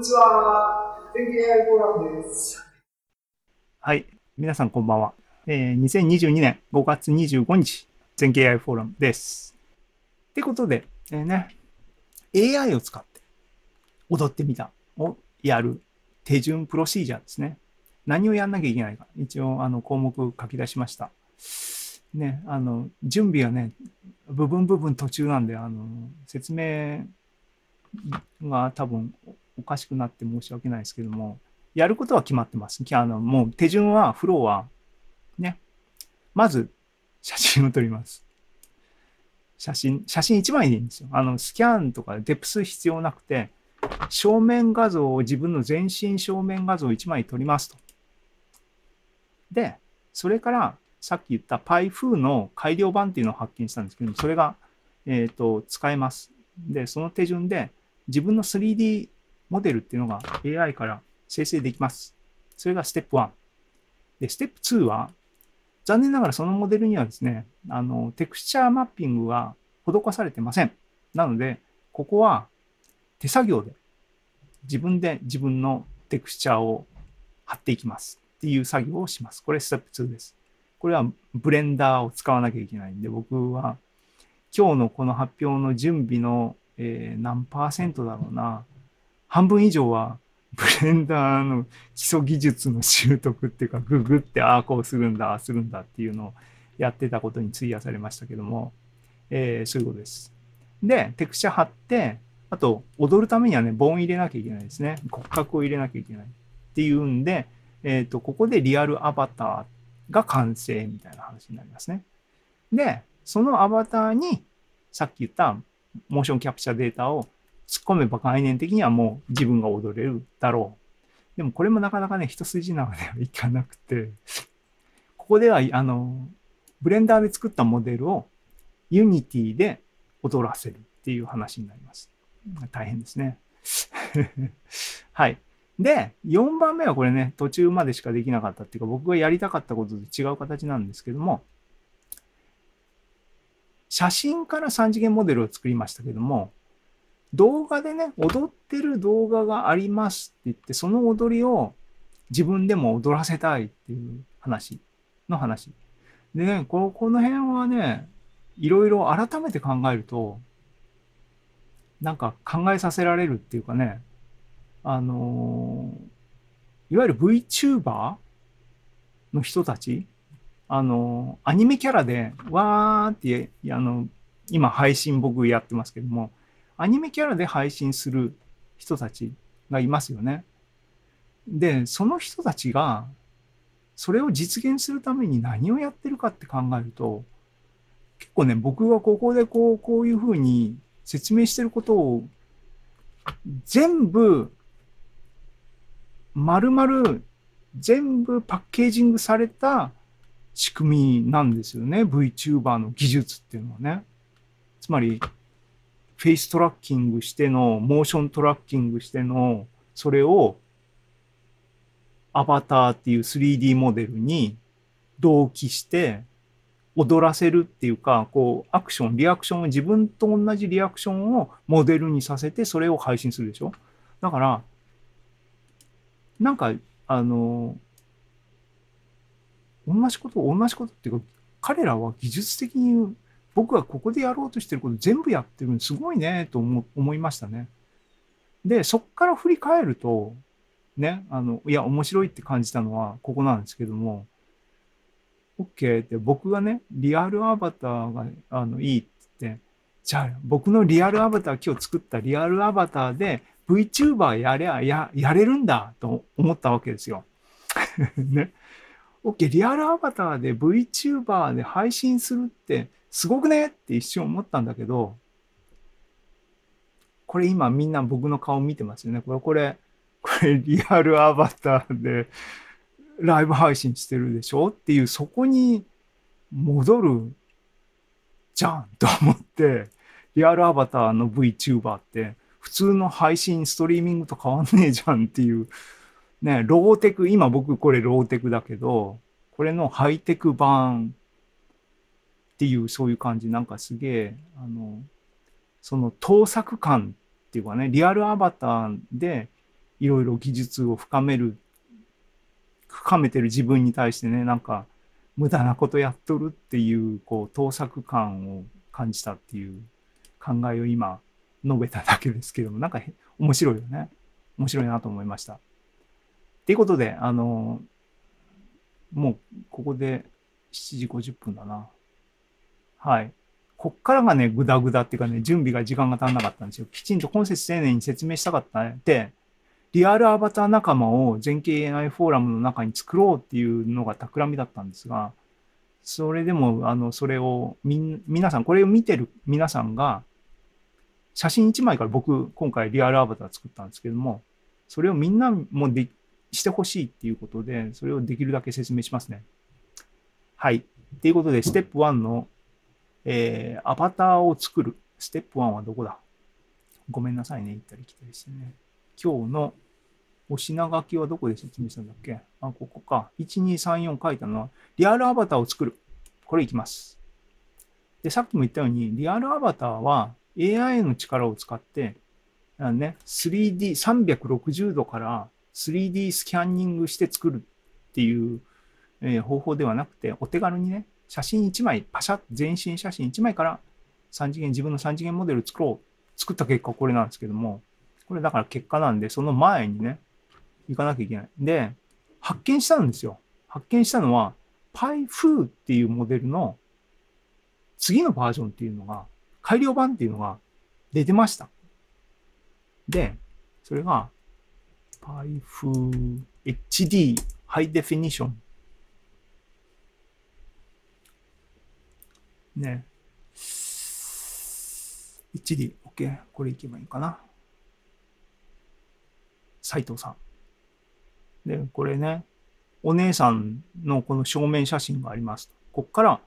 にちは。天気 AI フォーラムです。はい。皆さんこんばんは。えー、2022年5月25日、全景 AI フォーラムです。ってことで、えー、ね、AI を使って踊ってみたをやる手順プロシージャーですね。何をやんなきゃいけないか。一応、あの、項目書き出しました。ね、あの、準備はね、部分部分途中なんで、あの、説明が多分おかしくなって申し訳ないですけども、やることは決まってます。あの、もう手順は、フローは、ね、まず写真を撮ります。写真、写真1枚でいいんですよ。あの、スキャンとかデプス必要なくて、正面画像を自分の全身正面画像を1枚撮りますと。で、それからさっき言った PyFu の改良版っていうのを発見したんですけども、それが、えーと、使えます。で、その手順で自分の 3D モデルっていうのが AI から生成できます。それがステップ1。で、ステップ2は、残念ながらそのモデルにはですね、あの、テクスチャーマッピングは施されてません。なので、ここは手作業で自分で自分のテクスチャーを貼っていきますっていう作業をします。これステップ2です。これはブレンダーを使わなきゃいけないんで、僕は今日のこの発表の準備の、えー、何パーセントだろうな、半分以上はブレンダーの基礎技術の習得っていうか、ググってああこうするんだ、ああするんだっていうのをやってたことに費やされましたけども、えー、そういうことです。で、テクスチャ貼って、あと、踊るためにはね、ボン入れなきゃいけないですね。骨格を入れなきゃいけないっていうんで、えっ、ー、と、ここでリアルアバターが完成みたいな話になりますね。で、そのアバターにさっき言ったモーションキャプチャーデータを突っ込めば概念的にはもう自分が踊れるだろう。でもこれもなかなかね、一筋縄ではいかなくて、ここでは、あの、ブレンダーで作ったモデルを Unity で踊らせるっていう話になります。大変ですね。はい。で、4番目はこれね、途中までしかできなかったっていうか、僕がやりたかったことと違う形なんですけども、写真から3次元モデルを作りましたけども、動画でね、踊ってる動画がありますって言って、その踊りを自分でも踊らせたいっていう話の話。でね、ここの辺はね、いろいろ改めて考えると、なんか考えさせられるっていうかね、あのいわゆる VTuber の人たち、あのアニメキャラで、わーって、あの、今配信僕やってますけども、アニメキャラで配信する人たちがいますよね。で、その人たちが、それを実現するために何をやってるかって考えると、結構ね、僕がここでこう、こういうふうに説明してることを全部丸々全部パッケージングされた仕組みなんですよね。VTuber の技術っていうのはね。つまり、フェイストラッキングしての、モーショントラッキングしての、それをアバターっていう 3D モデルに同期して踊らせるっていうか、こう、アクション、リアクションを自分と同じリアクションをモデルにさせて、それを配信するでしょ？だから、なんか、あの、同じこと、同じことっていうか、彼らは技術的に僕がここでやろうとしてること全部やってるのすごいねと思思いましたね。で、そっから振り返ると、ね、あの、いや、面白いって感じたのはここなんですけども、OK って僕がね、リアルアバターがあのいいって言って、じゃあ僕のリアルアバター、今日作ったリアルアバターで VTuber やれや、やれるんだと思ったわけですよ。ね。OK、リアルアバターで VTuber で配信するってすごくね？って一瞬思ったんだけど、これ今みんな僕の顔見てますよね。これ、これ、これリアルアバターでライブ配信してるでしょ？っていう、そこに戻るじゃんと思って、リアルアバターの VTuber って普通の配信、ストリーミングと変わんねえじゃんっていう、ね、ローテク、今僕これローテクだけど、これのハイテク版っていうそういう感じ、なんかすげえ、あの、その盗作感っていうかね、リアルアバターでいろいろ技術を深める、深めてる自分に対してね、なんか、無駄なことやっとるっていう、こう、盗作感を感じたっていう考えを今、述べただけですけども、なんか面白いよね。面白いなと思いました。っていうことで、あの、もう、ここで7時50分だな。はい。こっからがね、ぐだぐだっていうかね、準備が時間が足んなかったんですよ。きちんと今節丁寧に説明したかったね。で、リアルアバター仲間を全景 AI フォーラムの中に作ろうっていうのが企みだったんですが、それでも、あの、それをみ、皆さん、これを見てる皆さんが、写真1枚から僕、今回リアルアバター作ったんですけども、それをみんなもでしてほしいっていうことで、それをできるだけ説明しますね。はい。ということで、ステップ1の、えー、アバターを作る。ステップ1はどこだ？ごめんなさいね。行ったり来たりしてね。今日のお品書きはどこで説明したんだっけ？あ、ここか。1234書いたのは、リアルアバターを作る。これいきます。で、さっきも言ったように、リアルアバターは AI の力を使って、あのね、3D、360度から 3D スキャンニングして作るっていう、えー方法ではなくて、お手軽にね、写真1枚、パシャッ、全身写真1枚から3次元、自分の3次元モデル作ろう。作った結果これなんですけども、これだから結果なんで、その前にね、行かなきゃいけない。で、発見したんですよ。発見したのは、PyFu っていうモデルの次のバージョンっていうのが、改良版っていうのが出てました。で、それが PyFu HD High Definition ね。HD、OK。これいけばいいかな。斉藤さん。で、これね、お姉さんのこの正面写真があります。こっから、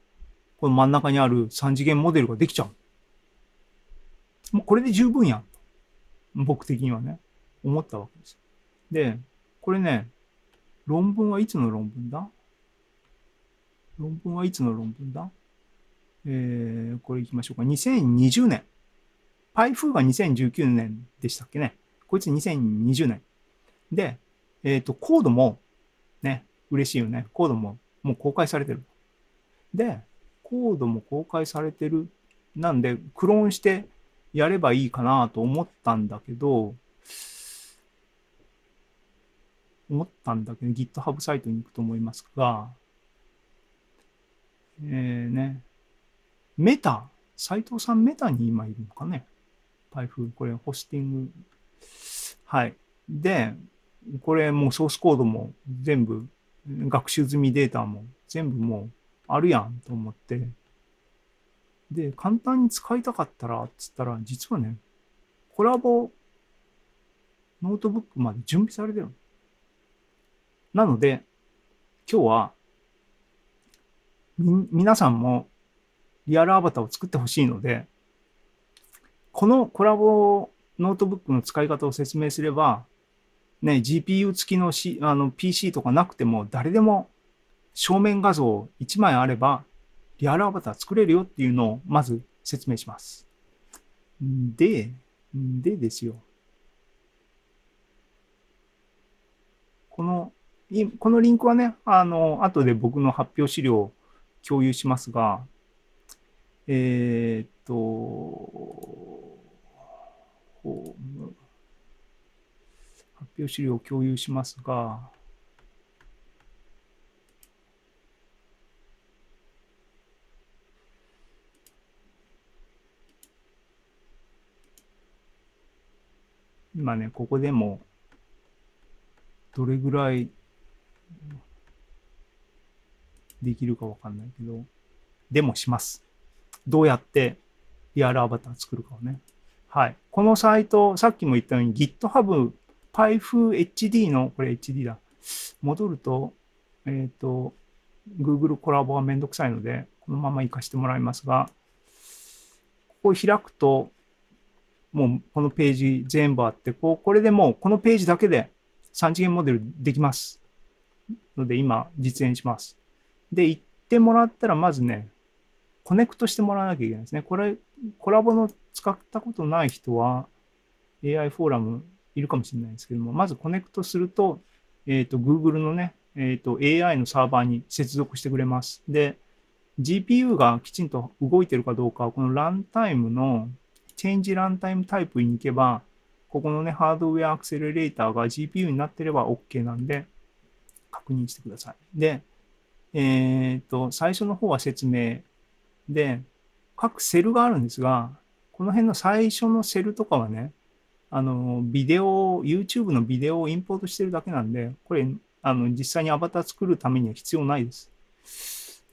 この真ん中にある3次元モデルができちゃう。もうこれで十分やん。僕的にはね、思ったわけです。で、これね、論文はいつの論文だ？論文はいつの論文だ？えー、これ行きましょうか。2020年。パイフーが2019年でしたっけね。こいつ2020年。で、えっ、と、コードも、ね、嬉しいよね。コードももう公開されてる。で、コードも公開されてる。なんで、クローンしてやればいいかなと思ったんだけど、思ったんだけど、GitHub サイトに行くと思いますが、えー、ね、メタ、斉藤さんメタに今いるのかね？パイフこれホスティング。はい。で、これもうソースコードも全部、学習済みデータも全部もうあるやんと思って。で、簡単に使いたかったら、つったら、実はね、コラボノートブックまで準備されてる。なので、今日は、み、皆さんもリアルアバターを作ってほしいので、このコラボノートブックの使い方を説明すれば、ね、GPU 付きの,、C、あの PC とかなくても誰でも正面画像1枚あればリアルアバター作れるよっていうのをまず説明します。で、でですよ。この、このリンクはね、あの、後で僕の発表資料を共有しますが、えーっと、ホーム発表資料を共有しますが、今ね、ここでも、どれぐらいできるかわかんないけど、でもします。どうやってリアルアバター作るかをね。はい。このサイト、さっきも言ったように GitHub PyFHD の、これ HD だ。戻ると、えっ、と、Google コラボはめんどくさいので、このまま活かしてもらいますが、ここ開くと、もうこのページ全部あって、こうこれでもうこのページだけで3次元モデルできます。ので今実演します。で、行ってもらったらまずね、コネクトしてもらわなきゃいけないですね。これ、 Colab の使ったことない人は AI フォーラムいるかもしれないですけども、まずコネクトすると、えっ、と、Google のね、えっ、と、AI のサーバーに接続してくれます。で、GPU がきちんと動いてるかどうか、このランタイムの Change Runtime Type に行けば、ここのね、ハードウェアアクセレレーターが GPU になってれば OK なんで、確認してください。で、えっ、と、最初の方は説明で、各セルがあるんですが、この辺の最初のセルとかはね、あの、ビデオ、YouTube のビデオをインポートしてるだけなんで、これ、あの、実際にアバター作るためには必要ないです。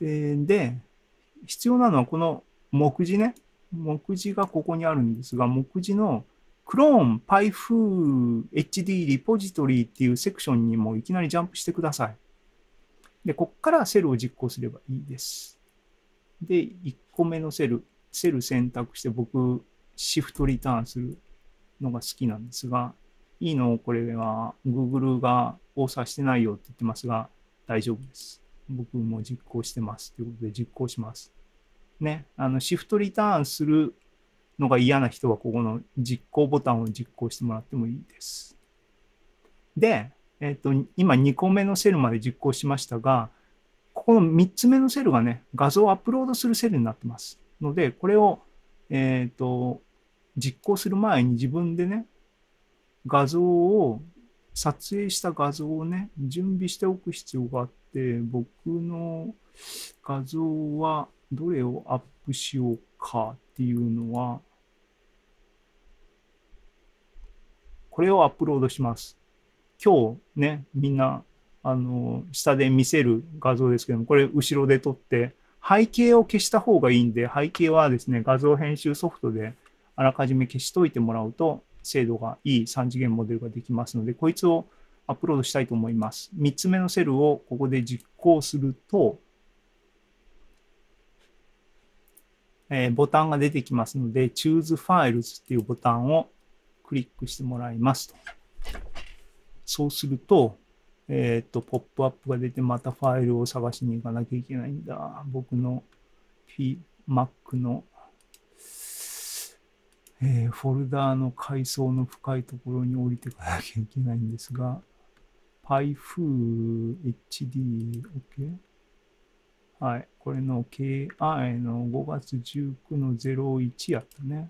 で、必要なのはこの目次ね。目次がここにあるんですが、目次のクローン PyFu HD リポジトリっていうセクションにもいきなりジャンプしてください。で、こっからセルを実行すればいいです。で、1個目のセル、セル選択して僕、 shift return するのが好きなんですが、いいのこれは Google がオーサーしてないよって言ってますが、大丈夫です。僕も実行してます。ということで実行します。ね、あの、シフトリターンするのが嫌な人は、ここの実行ボタンを実行してもらってもいいです。で、えっ、と、今2個目のセルまで実行しましたが、ここの3つ目のセルがね、画像をアップロードするセルになってます。ので、これを、えっ、と、実行する前に自分でね、画像を、撮影した画像をね、準備しておく必要があって、僕の画像はどれをアップしようかっていうのは、これをアップロードします。今日ね、みんな、あの、下で見せる画像ですけども、これ後ろで撮って、背景を消した方がいいんで、背景はですね、画像編集ソフトであらかじめ消しといてもらうと、精度がいい3次元モデルができますので、こいつをアップロードしたいと思います。3つ目のセルをここで実行すると、えーボタンが出てきますので、Choose Files っていうボタンをクリックしてもらいますと。そうすると、えっ、と、ポップアップが出て、またファイルを探しに行かなきゃいけないんだ。僕の P Mac の、えーフォルダーの階層の深いところに降りていかなきゃいけないんですが、PyFu HD、OK? はい。これの KI の5月19の01やったね。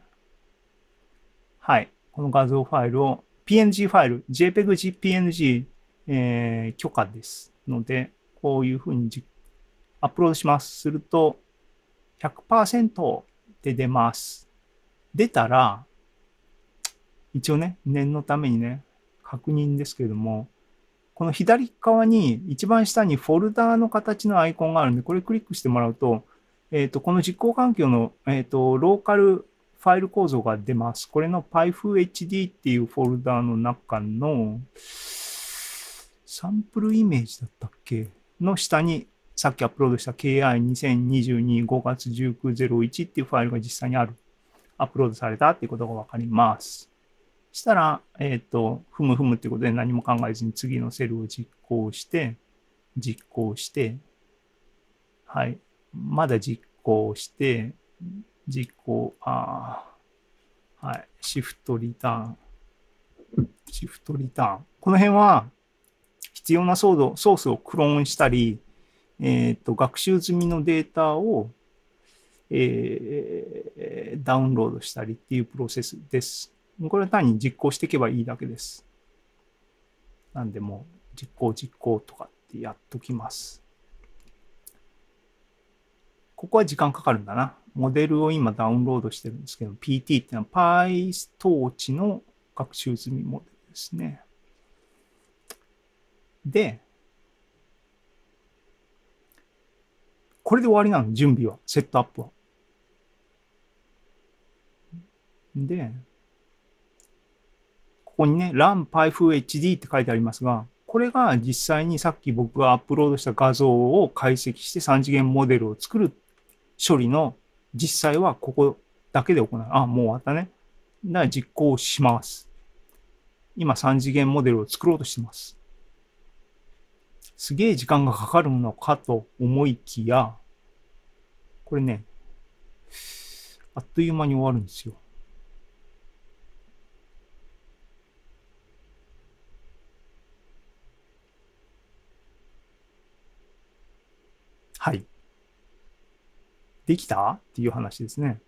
はい。この画像ファイルを PNG ファイル、JPEG、PNG、えー許可です。ので、こういうふうにアップロードします。すると、100%で出ます。出たら、一応ね、念のためにね、確認ですけれども、この左側に一番下にフォルダーの形のアイコンがあるんで、これクリックしてもらうと、えっ、と、この実行環境の、えっ、と、ローカルファイル構造が出ます。これの PyFHD っていうフォルダーの中の、サンプルイメージだったっけ？の下に、さっきアップロードした KI2022-5 月1901っていうファイルが実際にある。アップロードされたっていうことがわかります。したら、えっ、と、ふむふむっていうことで何も考えずに次のセルを実行して、実行して、はい。まだ実行して、実行、ああ、はい。シフトリターン。シフトリターン。この辺は、必要なソードソースをクローンしたり、えっ、と、学習済みのデータを、えーダウンロードしたりっていうプロセスです。これは単に実行していけばいいだけです。なんでも実行実行とかってやっときます。ここは時間かかるんだな。モデルを今ダウンロードしてるんですけど、PT っていうのは PyTorch の学習済みモデルですね。で、これで終わりなの、準備は、セットアップは。で、ここにね、RunPyFuHD って書いてありますが、これが実際にさっき僕がアップロードした画像を解析して3次元モデルを作る処理の実際はここだけで行う。あ、もう終わったね。だから実行します。今3次元モデルを作ろうとしてます。すげえ時間がかかるのかと思いきや、これね、あっという間に終わるんですよ。はい。できた？っていう話ですね。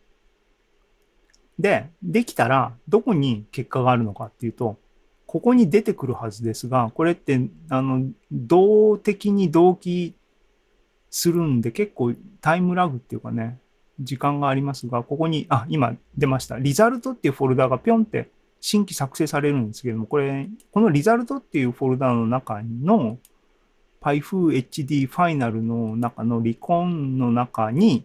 で、できたらどこに結果があるのかっていうと、ここに出てくるはずですが、これって、あの、動的に同期するんで、結構タイムラグっていうかね、時間がありますが、ここに、あ、今出ました。リザルトっていうフォルダがぴょんって新規作成されるんですけども、これ、このリザルトっていうフォルダの中の PyFHD ファイナルの中のリコンの中に、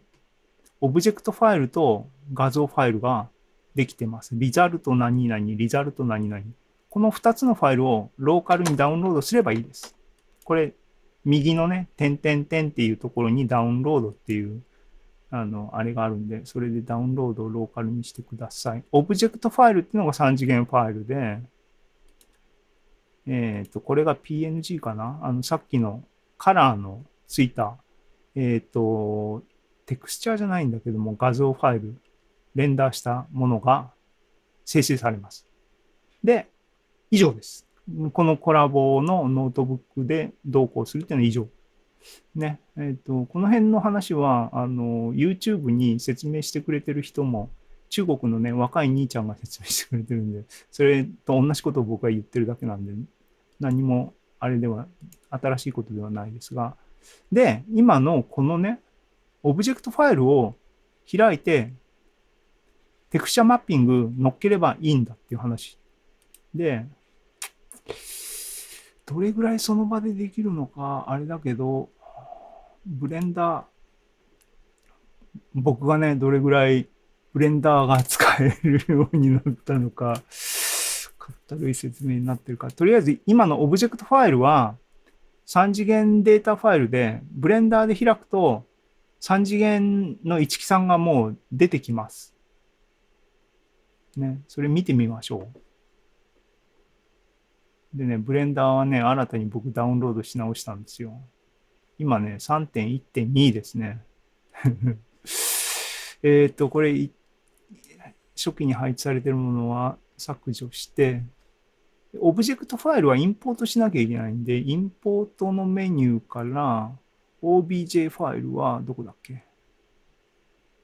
オブジェクトファイルと画像ファイルができてます。 result 何々、 result 何々。この2つのファイルをローカルにダウンロードすればいいです。これ、右のね、点々点っていうところにダウンロードっていうあの、あれがあるんで、それでダウンロードをローカルにしてください。オブジェクトファイルっていうのが3次元ファイルで、えっ、ー、と、これが PNG かな？あの、さっきのカラーのついた、えっ、ー、と、テクスチャーじゃないんだけども、画像ファイル、レンダーしたものが生成されます。で、以上です。この Colab のノートブックでどうこうするっていうのは以上ね、えっ、ー、と、この辺の話は、あの、YouTube に説明してくれてる人も、中国のね、若い兄ちゃんが説明してくれてるんで、それと同じことを僕が言ってるだけなんで、何もあれでは、新しいことではないですが、で、今のこのね、オブジェクトファイルを開いて、テクスチャマッピング乗っければいいんだっていう話。で、どれぐらいその場でできるのか、あれだけど、ブレンダー、僕がね、どれぐらいブレンダーが使えるようになったのか、かったるい説明になってるか。とりあえず今のオブジェクトファイルは3次元データファイルで、ブレンダーで開くと3次元の一木さんがもう出てきます。ね、それ見てみましょう。でね、ブレンダーはね、新たに僕ダウンロードし直したんですよ。今ね、3.1.2ですね。えっと、これ、初期に配置されてるものは削除して、オブジェクトファイルはインポートしなきゃいけないんで、インポートのメニューから OBJ ファイルはどこだっけ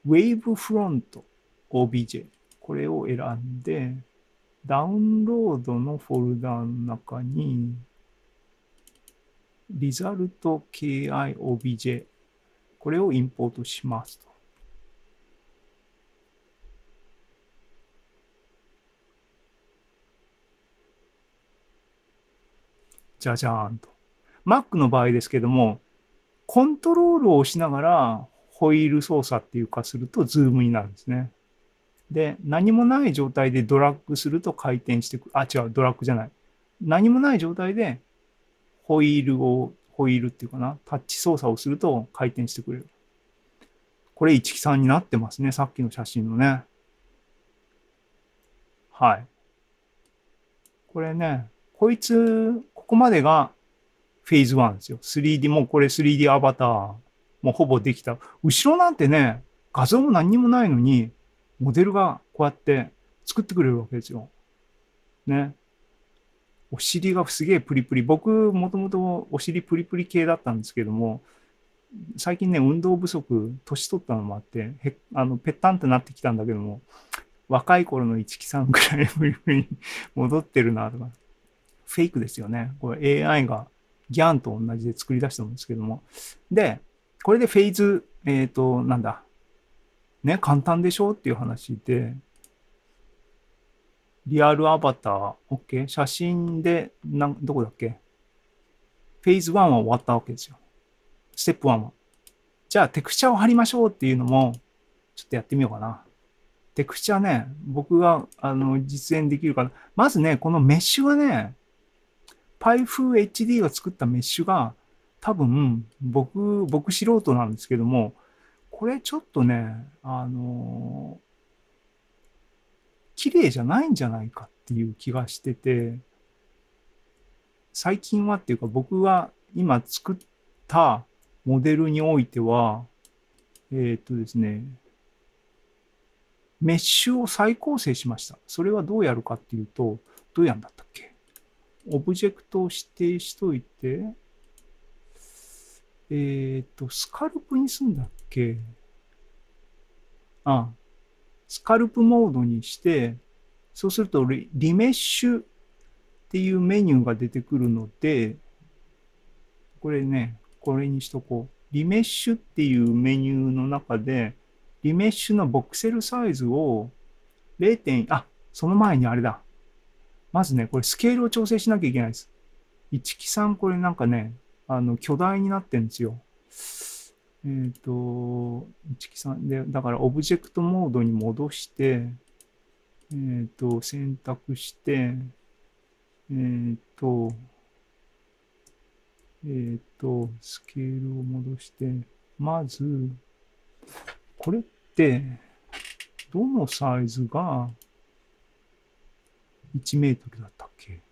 ?Wavefront OBJ。これを選んで、ダウンロードのフォルダの中に、result KIOBJ。これをインポートしますと。じゃじゃーんと。Mac の場合ですけども、コントロールを押しながらホイール操作っていうかするとズームになるんですね。で、何もない状態でドラッグすると回転してくる。あ、違う、ドラッグじゃない。何もない状態でホイールを、ホイールっていうかな、タッチ操作をすると回転してくれる。これ13になってますね。さっきの写真のね。はい。これね、こいつ、ここまでがフェーズ1ですよ。3D、もうこれ 3D アバター、もうほぼできた。後ろなんてね、画像も何にもないのに、モデルがこうやって作ってくれるわけですよ。ね。お尻がすげえプリプリ。僕、もともとお尻プリプリ系だったんですけども、最近ね、運動不足、年取ったのもあって、へあの、ぺったんってなってきたんだけども、若い頃の一木さんぐらいプリプリに 戻ってるなとか、フェイクですよね。これ AI がギャンと同じで作り出したんですけども。で、これでフェーズ、えっ、ー、と、なんだ。ね、簡単でしょっていう話で、リアルアバター、OK? 写真で、なん、どこだっけ？フェーズ1は終わったわけですよ。ステップ1は。じゃあ、テクスチャを貼りましょうっていうのも、ちょっとやってみようかな。テクスチャね、僕が、あの、実演できるかな。まずね、このメッシュはね、PyFuHD が作ったメッシュが、多分、僕、僕素人なんですけども、これちょっとね、あの綺麗じゃないんじゃないかっていう気がしてて、最近はっていうか僕が今作ったモデルにおいては、えー、っとですね、メッシュを再構成しました。それはどうやるかっていうと、どうやんだったっけ？オブジェクトを指定しといて、えっ、と、スカルプにすんだっけあ、スカルプモードにして、そうするとリメッシュっていうメニューが出てくるので、これね、これにしとこう。リメッシュっていうメニューの中で、リメッシュのボクセルサイズを 0. 点、あ、その前にあれだ。まずね、これスケールを調整しなきゃいけないです。一木さん、これなんかね、あの、巨大になってんですよ。えっ、と、一木さんで、だからオブジェクトモードに戻して、えっ、と、選択して、えっ、と、えっ、と、スケールを戻して、まず、これって、どのサイズが1メートルだったっけ？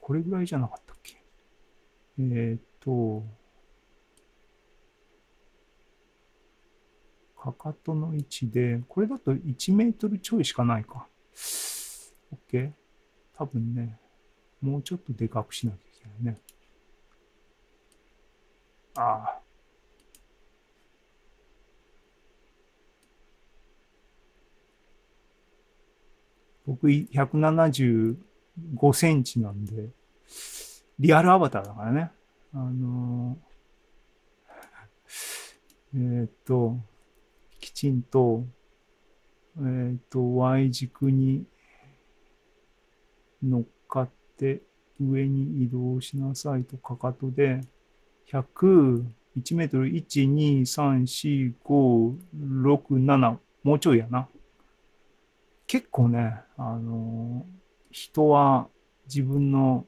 これぐらいじゃなかったえっ、と、かかとの位置で、これだと1メートルちょいしかないか。OK? 多分ね、もうちょっとでかくしなきゃいけないね。ああ。僕175センチなんで、リアルアバターだからね。あのーえーっと、きちんと、えーっと、Y 軸に乗っかって上に移動しなさいとかかとで、100、1メートル、1、2、3、4、5、6、7、もうちょいやな。結構ね、あの人は自分の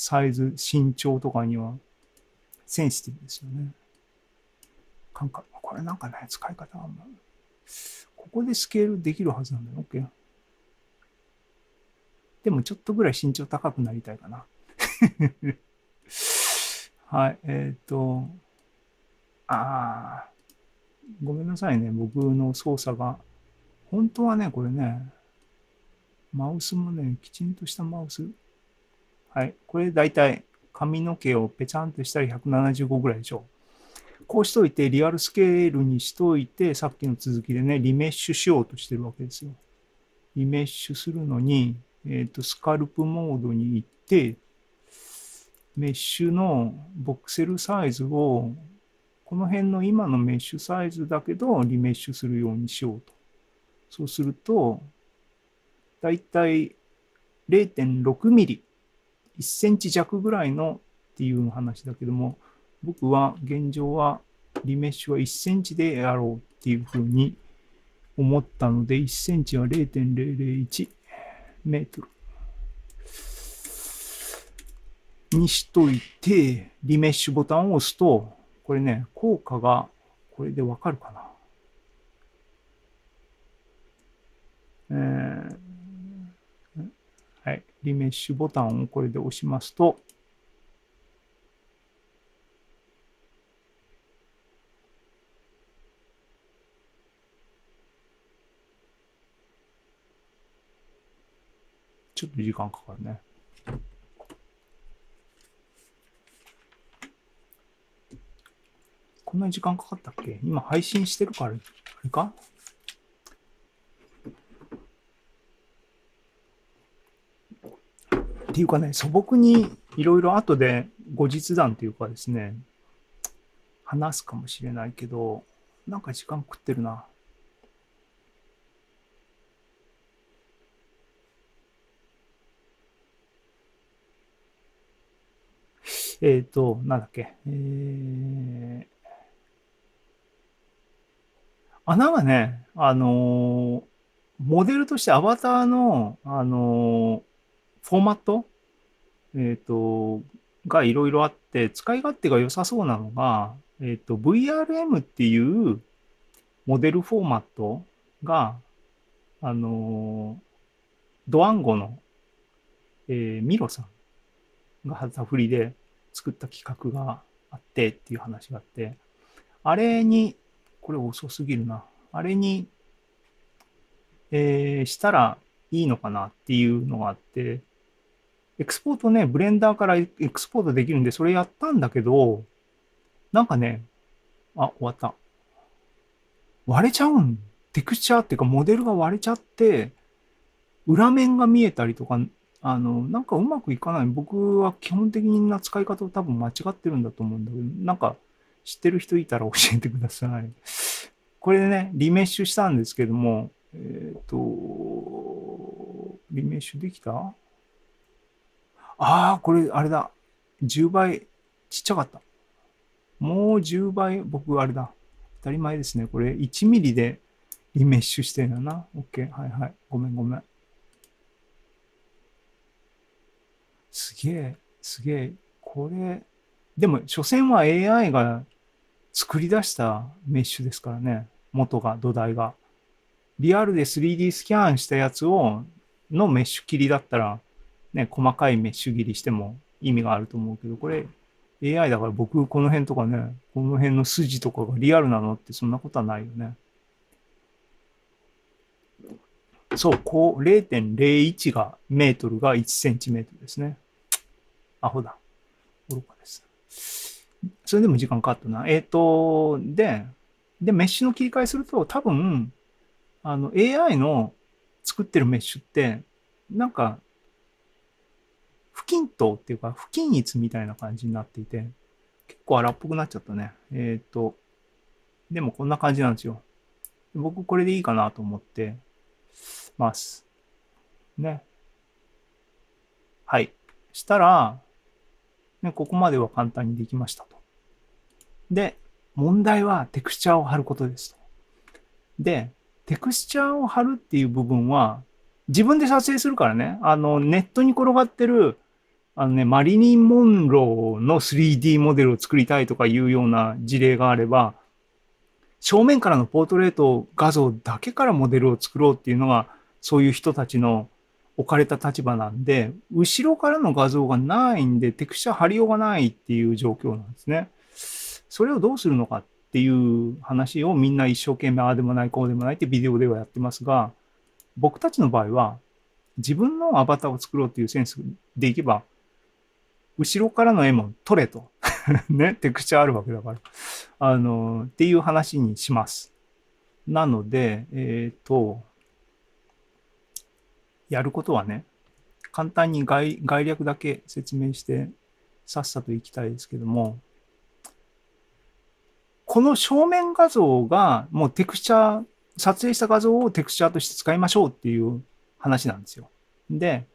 サイズ、身長とかにはセンシティブですよね。感覚、これなんかね、使い方あんまここでスケールできるはずなんだよ。OK。でもちょっとぐらい身長高くなりたいかな。はい、えっ、と、ああ、ごめんなさいね。僕の操作が。本当はね、これね、マウスもね、きちんとしたマウス。はい。これ大体髪の毛をペチャンとしたら175ぐらいでしょう。こうしといて、リアルスケールにしといて、さっきの続きでね、リメッシュしようとしてるわけですよ。リメッシュするのに、えっ、と、スカルプモードに行って、メッシュのボクセルサイズを、この辺の今のメッシュサイズだけど、リメッシュするようにしようと。そうすると、だいたい0.6ミリ、1センチ弱ぐらいのっていう話だけども、僕は現状はリメッシュは1センチでやろうっていうふうに思ったので、1センチは0.001メートルにしといて、リメッシュボタンを押すと、これね、効果がこれでわかるかな。えー、リメッシュボタンをこれで押しますと、ちょっと時間かかるね。こんなに時間かかったっけ？今配信してるから、あれか？ていうかね、素朴にいろいろ後で後日談というかですね、話すかもしれないけど、なんか時間食ってるな。えっ、と、なんだっけ。えー、穴がね、あのモデルとしてアバターの、あのフォーマット、えっ、と、がいろいろあって、使い勝手が良さそうなのが、えっ、と、VRM っていうモデルフォーマットが、あのードワンゴの、えーミロさんが旗振りで作った企画があってっていう話があって、あれに、これ遅すぎるな。あれに、えーしたらいいのかなっていうのがあって、エクスポートね、ブレンダーからエクスポートできるんで、それやったんだけど、なんかね、あ、終わった。割れちゃうん。テクスチャーっていうか、モデルが割れちゃって、裏面が見えたりとか、あの、なんかうまくいかない。僕は基本的な使い方を多分間違ってるんだと思うんだけど、なんか知ってる人いたら教えてください。これでね、リメッシュしたんですけども、えっ、と、リメッシュできた？ああ、これ、あれだ。10倍ちっちゃかった。もう10倍、僕、あれだ。当たり前ですね。これ、1ミリでリメッシュしてるんだな。OK。はいはい。ごめんごめん。すげえ、すげえ。これ、でも、所詮は AI が作り出したメッシュですからね。元が、土台が。リアルで 3D スキャンしたやつを、のメッシュ切りだったら、ね、細かいメッシュ切りしても意味があると思うけど、これ AI だから僕この辺とかね、この辺の筋とかがリアルなのってそんなことはないよね。そう、こう0.01がメートルが1センチメートルですね。アホだ。愚かです。それでも時間かかったな。えっ、と、で、で、メッシュの切り替えすると多分、あの AI の作ってるメッシュって、なんか、不均等っていうか、不均一みたいな感じになっていて、結構荒っぽくなっちゃったね。えっ、と、でもこんな感じなんですよ。僕これでいいかなと思ってます。ね。はい。したら、ね、ここまでは簡単にできましたと。で、問題はテクスチャーを貼ることですと。で、テクスチャーを貼るっていう部分は、自分で撮影するからね、あの、ネットに転がってる、あのね、マリリン・モンローの 3D モデルを作りたいとかいうような事例があれば、正面からのポートレート画像だけからモデルを作ろうっていうのが、そういう人たちの置かれた立場なんで、後ろからの画像がないんで、テクスチャー貼りようがないっていう状況なんですね。それをどうするのかっていう話をみんな一生懸命ああでもないこうでもないってビデオではやってますが、僕たちの場合は自分のアバターを作ろうっていうセンスでいけば、後ろからの絵も撮れと。ね、テクスチャーあるわけだから。あの、っていう話にします。なので、えっ、と、やることはね、簡単に概概略だけ説明して、さっさといきたいですけども、この正面画像がもうテクスチャー、撮影した画像をテクスチャーとして使いましょうっていう話なんですよ。で、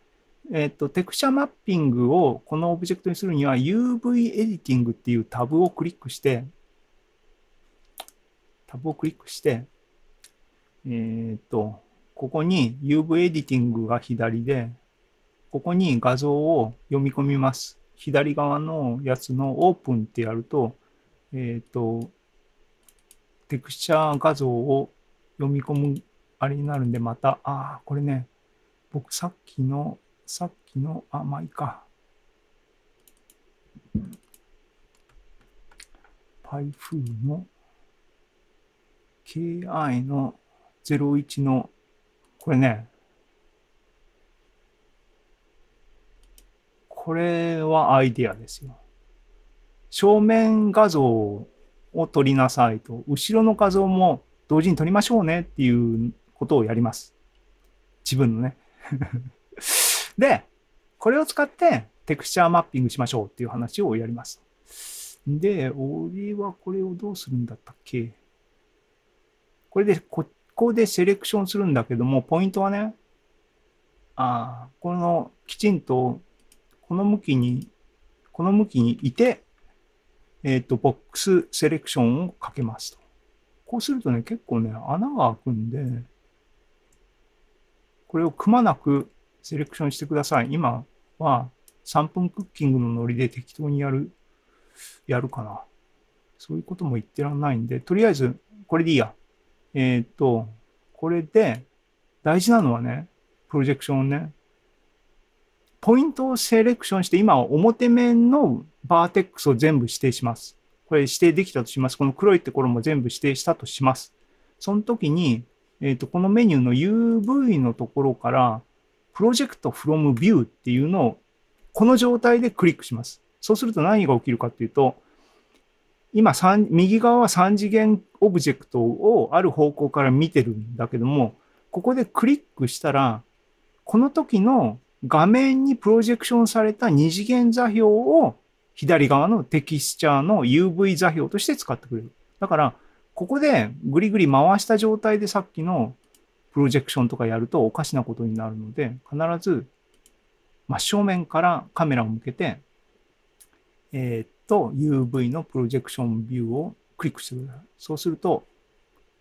えっ、と、テクチャマッピングをこのオブジェクトにするには UV エディティングっていうタブをクリックして、タブをクリックして、えっ、と、ここに UV エディティングが左で、ここに画像を読み込みます。左側のやつのオープンってやると、えっ、と、テクスチャ画像を読み込むあれになるんで、また、ああ、これね、僕さっきの、さっきの、あ、まあいいか。Pyfoo の KI の01の、これね、これはアイディアですよ。正面画像を撮りなさいと、後ろの画像も同時に撮りましょうねっていうことをやります。自分のね。で、これを使ってテクスチャーマッピングしましょうっていう話をやります。で、俺はこれをどうするんだったっけ？これで、ここでセレクションするんだけども、ポイントはね、ああ、このきちんとこの向きに、この向きにいて、えっ、と、ボックスセレクションをかけますと。こうするとね、結構ね、穴が開くんで、これをくまなくセレクションしてください。今は3分クッキングのノリで適当にやる、やるかな。そういうことも言ってらんないんで、とりあえず、これでいいや。えっ、と、これで、大事なのはね、プロジェクションをね、ポイントをセレクションして、今は表面のバーテックスを全部指定します。これ指定できたとします。この黒いところも全部指定したとします。その時に、えっ、と、このメニューの UV のところから、プロジェクト from view っていうのをこの状態でクリックします。そうすると何が起きるかっていうと、今三、右側は3次元オブジェクトをある方向から見てるんだけども、ここでクリックしたら、この時の画面にプロジェクションされた二次元座標を左側のテキスチャーの UV 座標として使ってくれる。だから、ここでぐりぐり回した状態でさっきのプロジェクションとかやるとおかしなことになるので、必ず真正面からカメラを向けて、えー、っと、UV のプロジェクションビューをクリックしてください。そうすると、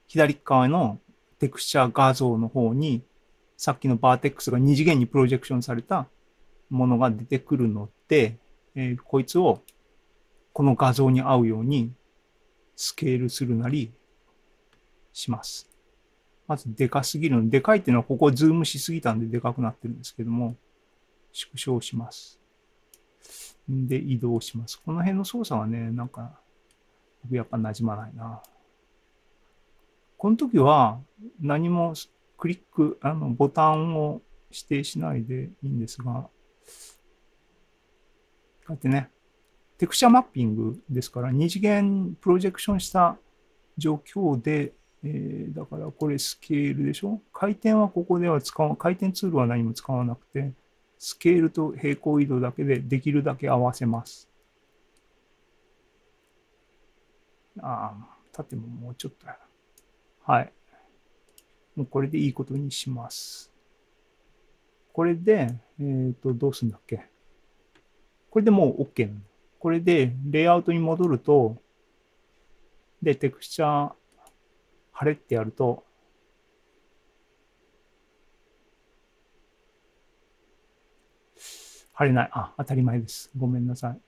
左側のテクスチャー画像の方に、さっきの vertex が二次元にプロジェクションされたものが出てくるので、えー、こいつをこの画像に合うようにスケールするなりします。まずでかすぎるので、でかいっていうのはここズームしすぎたんででかくなってるんですけども、縮小します。で、移動します。この辺の操作はね、なんか、僕やっぱ馴染まないな。この時は何もクリック、あの、ボタンを指定しないでいいんですが、こうやってね、テクチャマッピングですから、二次元プロジェクションした状況で、えー、だからこれスケールでしょ？回転はここでは使わ、回転ツールは何も使わなくて、スケールと平行移動だけでできるだけ合わせます。ああ、縦ももうちょっとやな。はい。もうこれでいいことにします。これで、えっ、ー、と、どうするんだっけ？これでもう OK なの。これで、レイアウトに戻ると、で、テクスチャー、晴れってやると、貼れない。あ、当たり前です。ごめんなさい。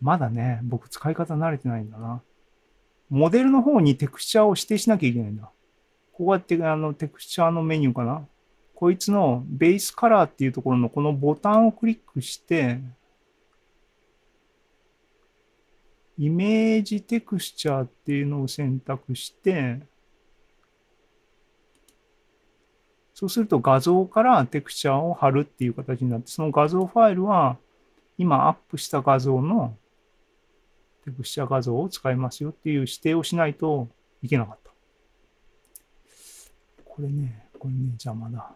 まだね、僕使い方慣れてないんだな。モデルの方にテクスチャーを指定しなきゃいけないんだ。こうやってあのテクスチャーのメニューかな。こいつのベースカラーっていうところのこのボタンをクリックして、イメージテクスチャーっていうのを選択して、そうすると画像からテクスチャーを貼るっていう形になって、その画像ファイルは今アップした画像のテクスチャー画像を使いますよっていう指定をしないといけなかった。これね、これね、邪魔だ。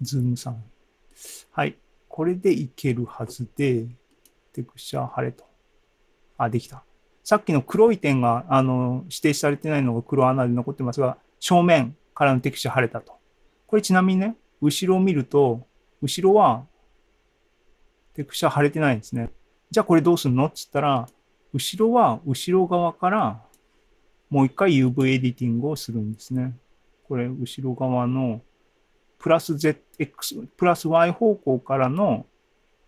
ズームさん。はい。これでいけるはずで、テクスチャー貼れと。あ、できた。さっきの黒い点が、あの、指定されてないのが黒穴で残ってますが、正面からのテクスチャー貼れたと。これちなみにね、後ろを見ると、後ろはテクスチャ腫れてないんですね。じゃあこれどうすんの？っつったら、後ろは後ろ側からもう一回 UV エディティングをするんですね。これ後ろ側のプラス ZX、プラス Y 方向からの、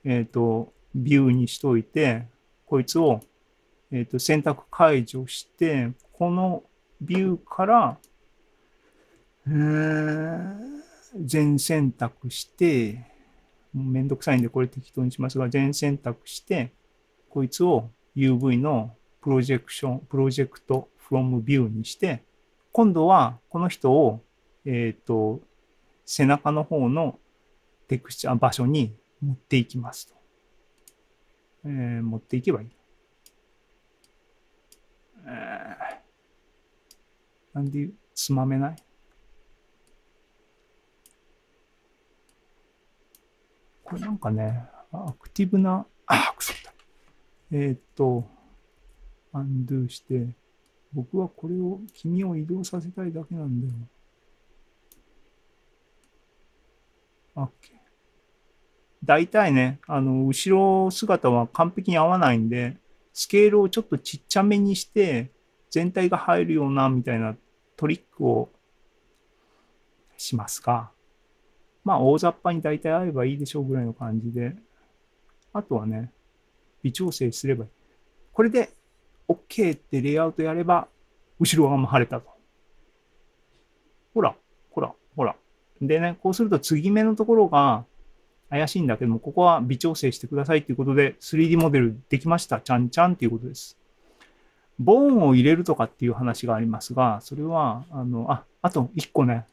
えっ、ー、と、ビューにしといて、こいつを、えっ、ー、と、選択解除して、このビューから、全選択して、めんどくさいんでこれ適当にしますが、全選択して、こいつを UV のプロジェクション、プロジェクト from view にして、今度はこの人を、えっ、ー、と、背中の方のテクスチャー場所に持っていきますと。えー、持っていけばいい。えー、なんでつまめない？これなんかね、アクティブな、あ、くそった。えー、っと、アンドゥーして、僕はこれを、君を移動させたいだけなんだよ。OK。大体ね、あの、後ろ姿は完璧に合わないんで、スケールをちょっとちっちゃめにして、全体が入るような、みたいなトリックをしますが、まあ大雑把に大体合えばいいでしょうぐらいの感じで、あとはね、微調整すればいい。これで OK ってレイアウトやれば、後ろ側も晴れたと。ほら、ほら、ほら。でね、こうすると継ぎ目のところが怪しいんだけども、ここは微調整してくださいということで、3D モデルできました。ちゃんちゃんっていうことです。ボーンを入れるとかっていう話がありますが、それは、あの、あ、あと1個ね、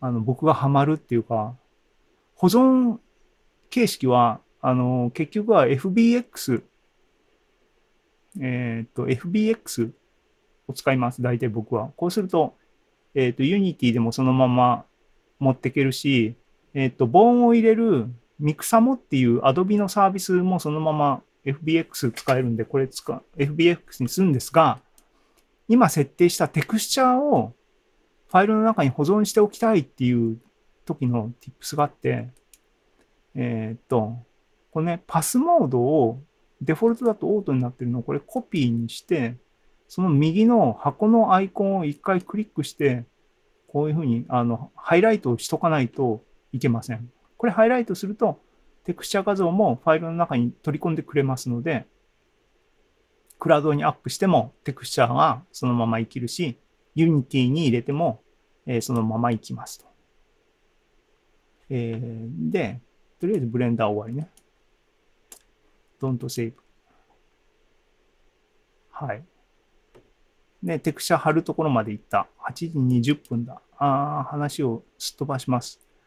あの、僕がハマるっていうか、保存形式は、あの、結局は FBX、えっ、と、FBX を使います。大体僕は。こうすると、えっ、と、Unity でもそのまま持っていけるし、えっ、と、ボーンを入れるミクサモっていう Adobe のサービスもそのまま FBX 使えるんで、これ使う、FBX にするんですが、今設定したテクスチャーをファイルの中に保存しておきたいっていう時の tips があって、えーっと、これね、パスモードをデフォルトだとオートになってるのをこれコピーにして、その右の箱のアイコンを一回クリックして、こういうふうにあのハイライトをしとかないといけません。これハイライトすると、テクスチャ画像もファイルの中に取り込んでくれますので、クラウドにアップしてもテクスチャがそのまま生きるし、Unity に入れても、えそのまま生きますと。えーで、とりあえずブレンダー終わりね。Don't save. はい。で、テクスチャ貼るところまで行った。8時20分だ。あー、話をすっ飛ばします。